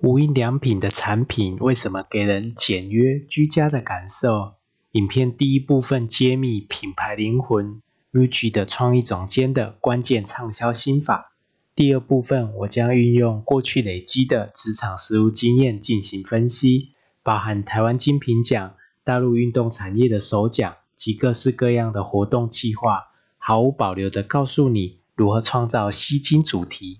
无印良品的产品为什么给人简约居家的感受？影片第一部分揭秘品牌灵魂 Muji 的创意总监的关键畅销心法。第二部分我将运用过去累积的职场实务经验进行分析，包含台湾精品奖、大陆运动产业的首奖及各式各样的活动计划，毫无保留的告诉你如何创造吸金主题。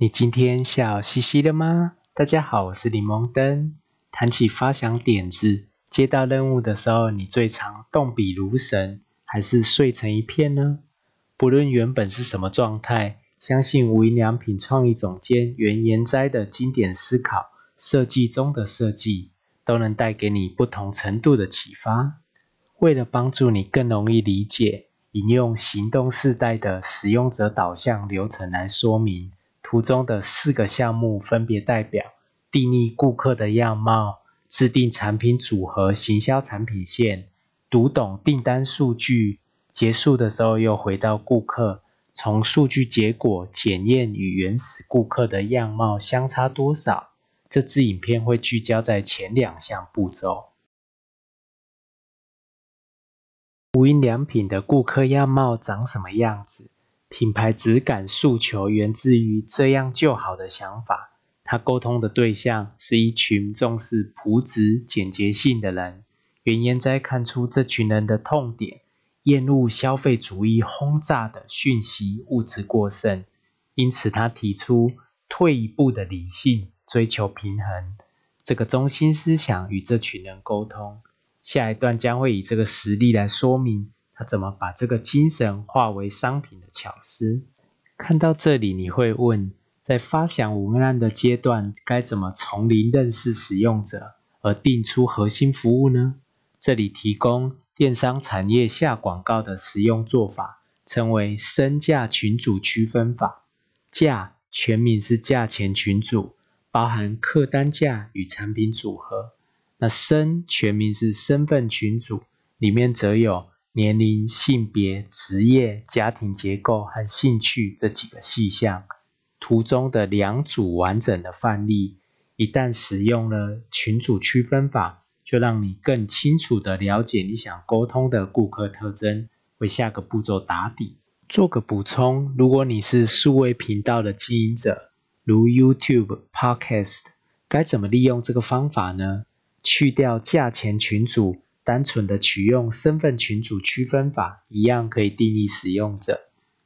你今天笑嘻嘻的吗？大家好，我是柠檬灯。谈起发想点子、接到任务的时候，你最常动笔如神，还是睡成一片呢？不论原本是什么状态，相信无印良品创意总监袁延斋的经典思考，设计中的设计，都能带给你不同程度的启发。为了帮助你更容易理解，引用行动世代的使用者导向流程来说明。图中的四个项目分别代表：定义顾客的样貌、制定产品组合、行销产品线、读懂订单数据。结束的时候又回到顾客，从数据结果检验与原始顾客的样貌相差多少。这支影片会聚焦在前两项步骤。无印良品的顾客样貌长什么样子？品牌质感诉求源自于这样就好的想法。他沟通的对象是一群重视朴质简洁性的人。原言在看出这群人的痛点：厌恶消费主义轰炸的讯息物质过剩。因此，他提出退一步的理性，追求平衡。这个中心思想与这群人沟通。下一段将会以这个实例来说明。他怎么把这个精神化为商品的巧思？看到这里，你会问：在发想文案的阶段，该怎么从零认识使用者，而定出核心服务呢？这里提供电商产业下广告的实用做法，称为身价群组区分法。价全名是价钱群组，包含客单价与产品组合。那身全名是身份群组，里面则有。年龄、性别、职业、家庭结构和兴趣这几个细项，图中的两组完整的范例，一旦使用了群组区分法，就让你更清楚的了解你想沟通的顾客特征，为下个步骤打底。做个补充，如果你是数位频道的经营者，如 YouTube、Podcast，该怎么利用这个方法呢？去掉价钱群组。单纯的取用身份群组区分法，一样可以定义使用者。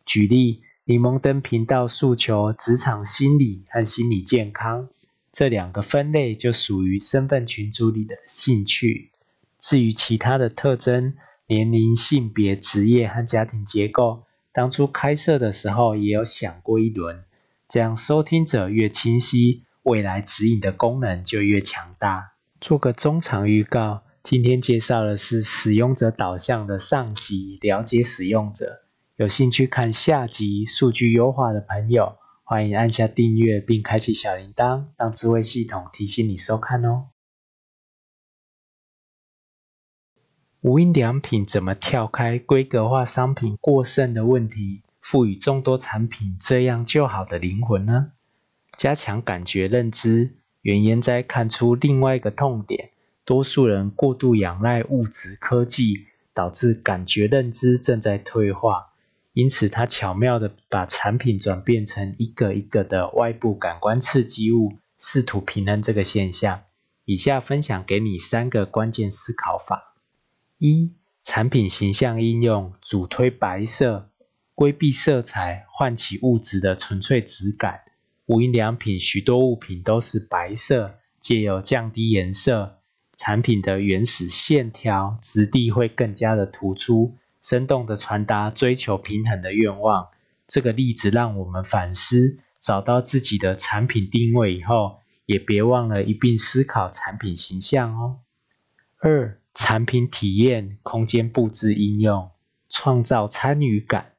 举例，柠檬灯频道诉求职场心理和心理健康，这两个分类就属于身份群组里的兴趣。至于其他的特征，年龄、性别、职业和家庭结构，当初开设的时候也有想过一轮，这样收听者越清晰，未来指引的功能就越强大。做个中长预告。今天介绍的是使用者导向的上集，了解使用者。有兴趣看下集数据优化的朋友，欢迎按下订阅并开启小铃铛，让智慧系统提醒你收看哦。无印良品怎么跳开规格化商品过剩的问题，赋予众多产品这样就好的灵魂呢？加强感觉认知，原言在看出另外一个痛点。多数人过度仰赖物质科技，导致感觉认知正在退化。因此，他巧妙的把产品转变成一个一个的外部感官刺激物，试图平衡这个现象。以下分享给你三个关键思考法：一、产品形象应用主推白色，规避色彩，唤起物质的纯粹质感。无印良品许多物品都是白色，借由降低颜色。产品的原始线条质地会更加的突出，生动的传达追求平衡的愿望。这个例子让我们反思，找到自己的产品定位以后，也别忘了一并思考产品形象哦。二、产品体验、空间布置应用，创造参与感。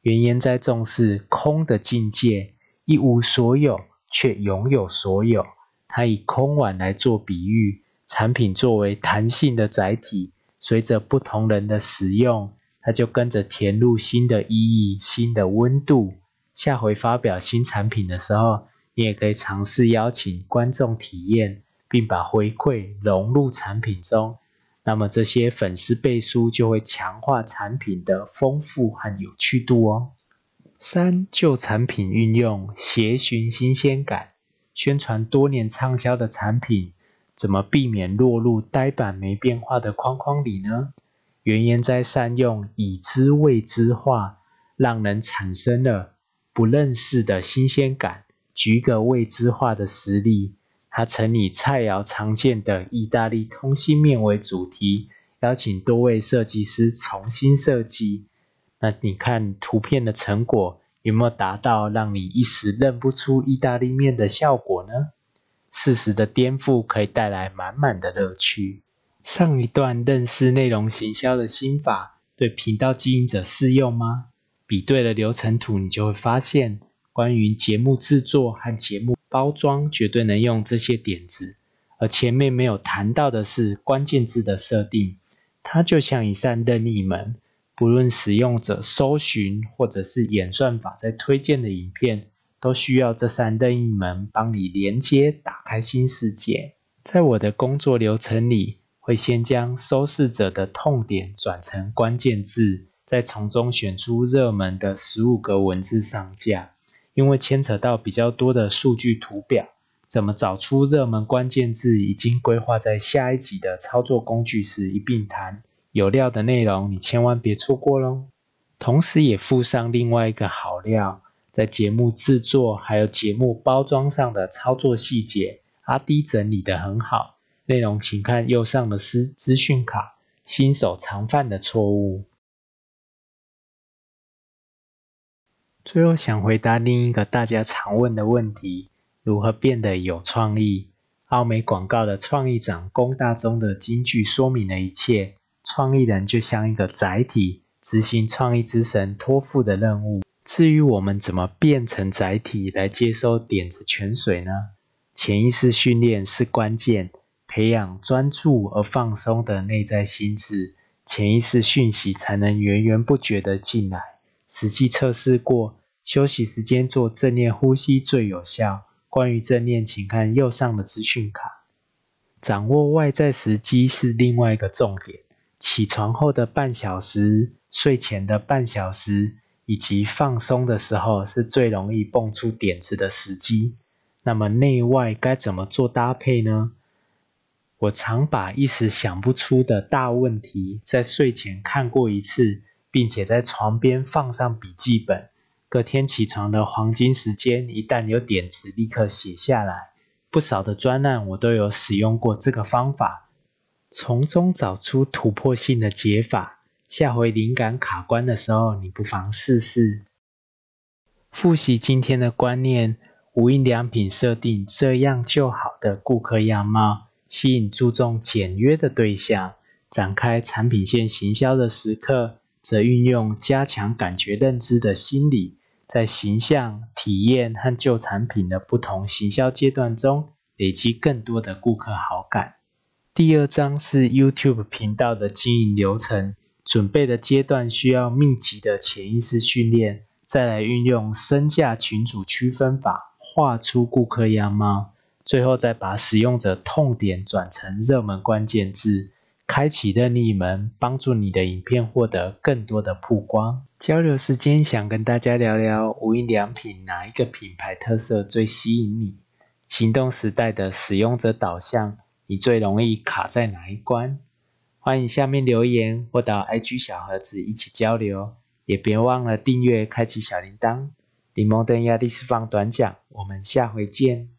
原研在重视空的境界，一无所有却拥有所有。他以空碗来做比喻。产品作为弹性的载体，随着不同人的使用，它就跟着填入新的意义、新的温度。下回发表新产品的时候，你也可以尝试邀请观众体验，并把回馈融入产品中。那么这些粉丝背书就会强化产品的丰富和有趣度哦。三、旧产品运用，协寻新鲜感，宣传多年畅销的产品，怎么避免落入呆板没变化的框框里呢？原言在善用已知未知化，让人产生了不认识的新鲜感。举个未知化的实例，他曾以菜肴常见的意大利通心面为主题，邀请多位设计师重新设计。那你看图片的成果有没有达到让你一时认不出意大利面的效果呢？适时的颠覆可以带来满满的乐趣。上一段认识内容行销的心法，对频道经营者适用吗？比对了流程图，你就会发现。关于节目制作和节目包装，绝对能用这些点子。而前面没有谈到的是关键字的设定，它就像一扇任意门，不论使用者搜寻或者是演算法在推荐的影片，都需要这扇任意门帮你连接打开新世界。在我的工作流程里，会先将收视者的痛点转成关键字，再从中选出热门的十五个文字上架。因为牵扯到比较多的数据图表，怎么找出热门关键字，已经规划在下一集的操作工具时一并谈。有料的内容，你千万别错过喽！同时也附上另外一个好料，在节目制作还有节目包装上的操作细节，阿迪整理的很好。内容请看右上的资资讯卡，新手常犯的错误。最后想回答另一个大家常问的问题：如何变得有创意？奥美广告的创意长龚大中的金句说明了一切。创意人就像一个载体，执行创意之神托付的任务。至于我们怎么变成载体来接收点子泉水呢？潜意识训练是关键，培养专注而放松的内在心智，潜意识讯息才能源源不绝的进来。实际测试过。休息时间做正念呼吸最有效。关于正念，请看右上的资讯卡。掌握外在时机是另外一个重点。起床后的半小时、睡前的半小时以及放松的时候，是最容易蹦出点子的时机。那么内外该怎么做搭配呢？我常把一时想不出的大问题，在睡前看过一次，并且在床边放上笔记本。隔天起床的黄金时间，一旦有点子，立刻写下来。不少的专案我都有使用过这个方法，从中找出突破性的解法。下回灵感卡关的时候，你不妨试试。复习今天的观念：无印良品设定这样就好的顾客样貌，吸引注重简约的对象。展开产品线行销的时刻，则运用加强感觉认知的心理。在形象、体验和旧产品的不同行销阶段中，累积更多的顾客好感。第二章是 YouTube 频道的经营流程，准备的阶段需要密集的潜意识训练，再来运用身价群组区分法，画出顾客样貌，最后再把使用者痛点转成热门关键字。开启任意门，帮助你的影片获得更多的曝光。交流时间，想跟大家聊聊无印良品哪一个品牌特色最吸引你？行动时代的使用者导向，你最容易卡在哪一关？欢迎下面留言或到 IG 小盒子一起交流，也别忘了订阅、开启小铃铛。柠檬灯压力释放短讲，我们下回见。